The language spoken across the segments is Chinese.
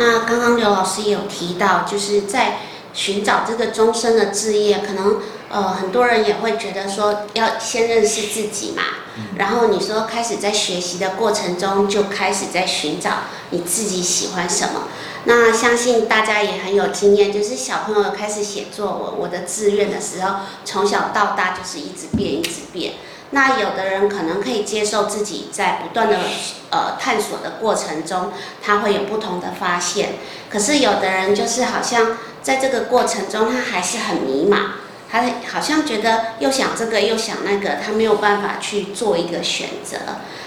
那刚刚刘老师也有提到，就是在寻找这个终身的志业，可能呃很多人也会觉得说要先认识自己嘛，然后你说开始在学习的过程中就开始在寻找你自己喜欢什么。那相信大家也很有经验，就是小朋友开始写作文，我的志愿的时候，从小到大就是一直变，一直变。那有的人可能可以接受自己在不断的呃探索的过程中，他会有不同的发现。可是有的人就是好像在这个过程中，他还是很迷茫，他好像觉得又想这个又想那个，他没有办法去做一个选择。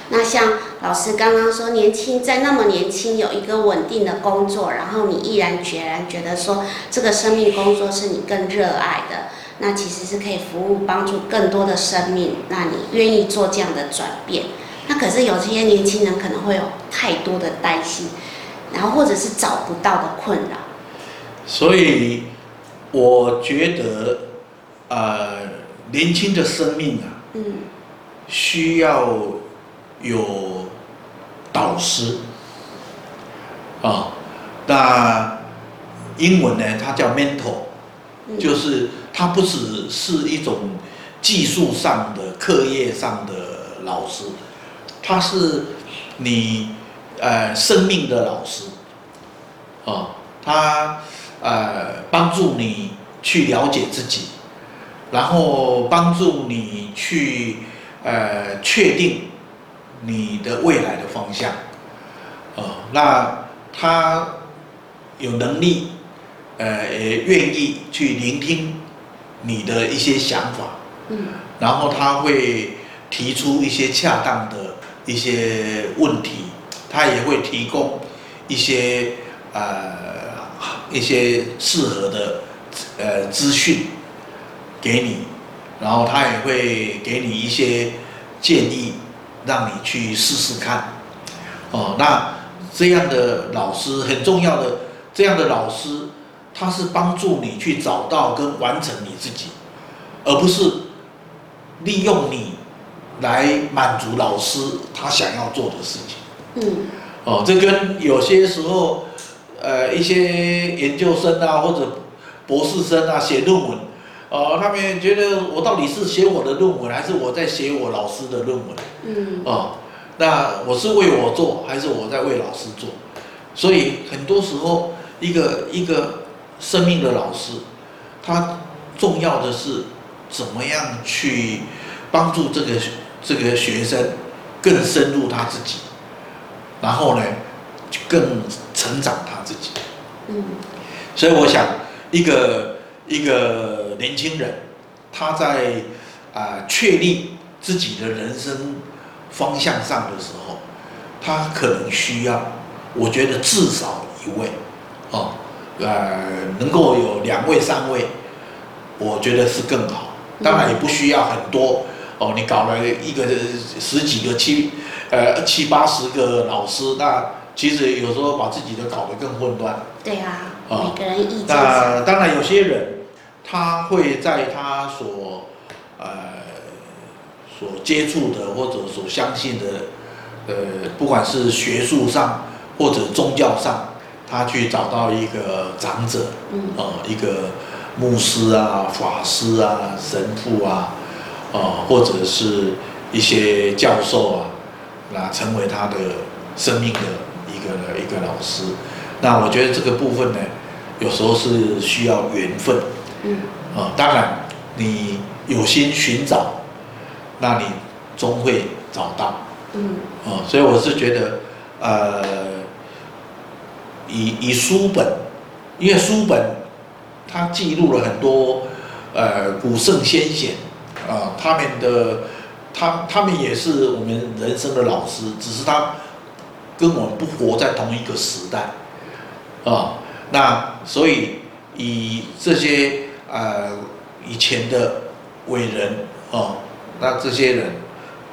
那像老师刚刚说，年轻在那么年轻有一个稳定的工作，然后你毅然决然觉得说这个生命工作是你更热爱的，那其实是可以服务帮助更多的生命，那你愿意做这样的转变？那可是有些年轻人可能会有太多的担心，然后或者是找不到的困扰。所以我觉得，呃，年轻的生命啊，嗯，需要。有导师啊，那英文呢？它叫 mentor，就是他不只是一种技术上的、课业上的老师，他是你呃生命的老师哦，他呃帮助你去了解自己，然后帮助你去呃确定。你的未来的方向，哦，那他有能力，呃，也愿意去聆听你的一些想法，嗯，然后他会提出一些恰当的一些问题，他也会提供一些呃一些适合的呃资讯给你，然后他也会给你一些建议。让你去试试看，哦，那这样的老师很重要的，这样的老师，他是帮助你去找到跟完成你自己，而不是利用你来满足老师他想要做的事情。嗯，哦，这跟有些时候，呃，一些研究生啊或者博士生啊写论文。哦，他们觉得我到底是写我的论文，还是我在写我老师的论文？嗯，哦，那我是为我做，还是我在为老师做？所以很多时候，一个一个生命的老师，他重要的是怎么样去帮助这个这个学生更深入他自己，然后呢，更成长他自己。嗯，所以我想一个。一个年轻人，他在啊确立自己的人生方向上的时候，他可能需要，我觉得至少一位，哦，呃，能够有两位、三位，我觉得是更好。当然也不需要很多，哦，你搞了一个十几个七，呃七八十个老师，那其实有时候把自己的搞得更混乱。对啊。每个人意见。那当然，有些人他会在他所呃所接触的或者所相信的呃，不管是学术上或者宗教上，他去找到一个长者，嗯，呃，一个牧师啊、法师啊、神父啊，呃，或者是一些教授啊，那成为他的生命的一个一个老师。那我觉得这个部分呢，有时候是需要缘分，嗯，啊，当然你有心寻找，那你终会找到，嗯，啊，所以我是觉得，呃，以以书本，因为书本它记录了很多，呃，古圣先贤，啊，他们的，他他们也是我们人生的老师，只是他跟我们不活在同一个时代。啊、那所以以这些呃以前的伟人哦，那这些人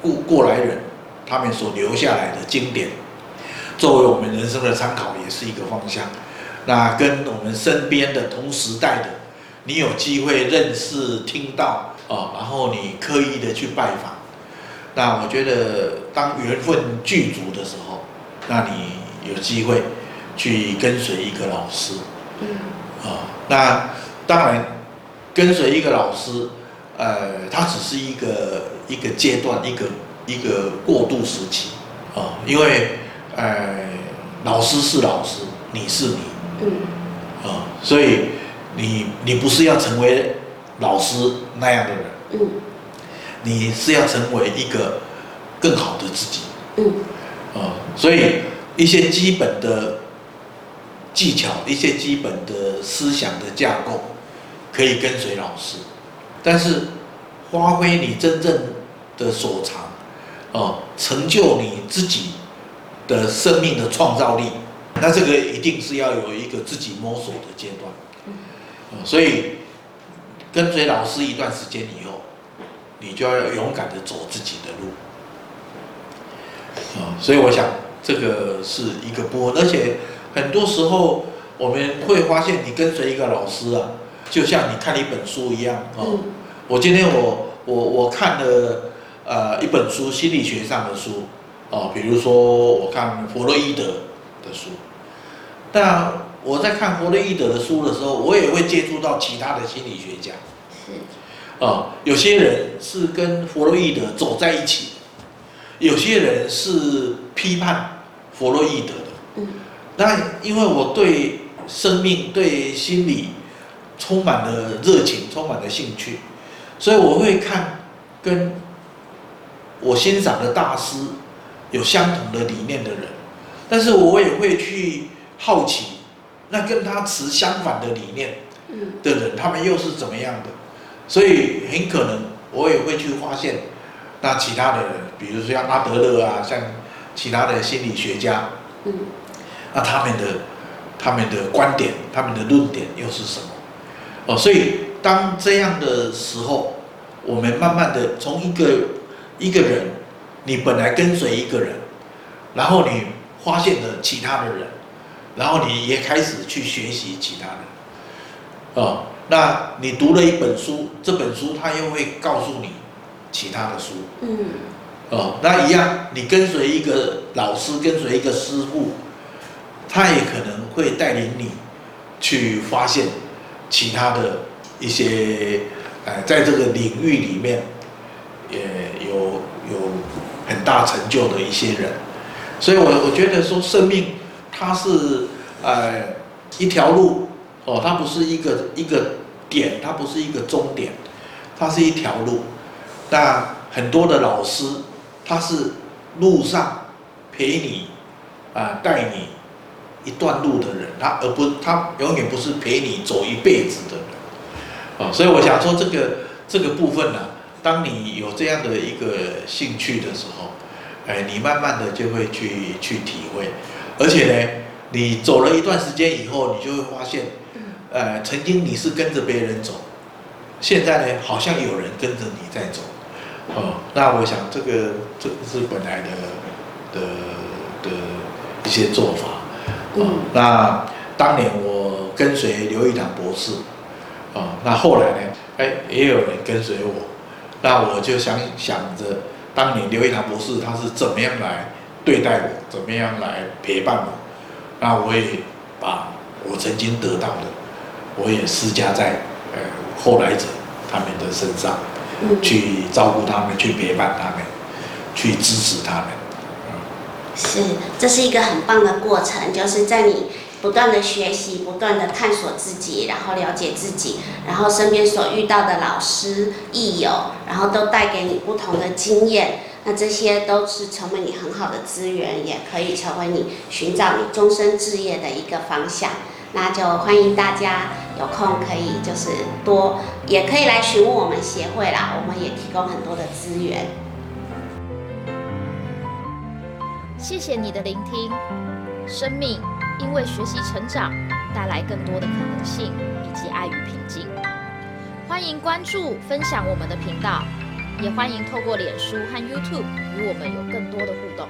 过过来人，他们所留下来的经典，作为我们人生的参考，也是一个方向。那跟我们身边的同时代的，你有机会认识、听到啊、哦，然后你刻意的去拜访，那我觉得当缘分具足的时候，那你有机会。去跟随一个老师。嗯。啊，那当然，跟随一个老师，呃，他只是一个一个阶段，一个一个过渡时期。啊，因为呃，老师是老师，你是你。嗯。啊，所以你你不是要成为老师那样的人。嗯。你是要成为一个更好的自己。嗯。啊，所以一些基本的技巧，一些基本的思想的架构，可以跟随老师，但是发挥你真正的所长，哦，成就你自己的生命的创造力，那这个一定是要有一个自己摸索的阶段。嗯。所以跟随老师一段时间以后，你就要勇敢的走自己的路。啊，所以我想这个是一个波，而且很多时候我们会发现，你跟随一个老师啊，就像你看一本书一样哦。我今天我我我看了呃一本书，心理学上的书哦，比如说我看弗洛伊德的书。但我在看弗洛伊德的书的时候，我也会接触到其他的心理学家。是。哦，有些人是跟弗洛伊德走在一起。有些人是批判弗洛伊德的，嗯，那因为我对生命、对心理充满了热情，充满了兴趣，所以我会看跟我欣赏的大师有相同的理念的人，但是我也会去好奇，那跟他持相反的理念的人，他们又是怎么样的？所以很可能我也会去发现。那其他的人，比如说像阿德勒啊，像其他的心理学家，嗯，那他们的他们的观点、他们的论点又是什么？哦，所以当这样的时候，我们慢慢的从一个一个人，你本来跟随一个人，然后你发现了其他的人，然后你也开始去学习其他人，哦，那你读了一本书，这本书它又会告诉你。其他的书，嗯，哦，那一样，你跟随一个老师，跟随一个师傅，他也可能会带领你去发现其他的一些，呃，在这个领域里面也有有很大成就的一些人，所以我我觉得说生命它是呃一条路，哦，它不是一个一个点，它不是一个终点，它是一条路。那很多的老师，他是路上陪你啊，带你一段路的人，他而不他永远不是陪你走一辈子的人啊。所以我想说，这个这个部分呢，当你有这样的一个兴趣的时候，哎，你慢慢的就会去去体会，而且呢，你走了一段时间以后，你就会发现，呃，曾经你是跟着别人走，现在呢，好像有人跟着你在走。哦，那我想这个这是本来的的的一些做法。哦，那当年我跟随刘一堂博士，哦，那后来呢，哎，也有人跟随我，那我就想想着，当年刘一堂博士他是怎么样来对待我，怎么样来陪伴我，那我也把我曾经得到的，我也施加在呃后来者他们的身上。去照顾他们，去陪伴他们，去支持他们。是，这是一个很棒的过程，就是在你不断的学习、不断的探索自己，然后了解自己，然后身边所遇到的老师、益友，然后都带给你不同的经验。那这些都是成为你很好的资源，也可以成为你寻找你终身志业的一个方向。那就欢迎大家有空可以就是多，也可以来询问我们协会啦，我们也提供很多的资源。谢谢你的聆听，生命因为学习成长，带来更多的可能性以及爱与平静。欢迎关注分享我们的频道，也欢迎透过脸书和 YouTube 与我们有更多的互动。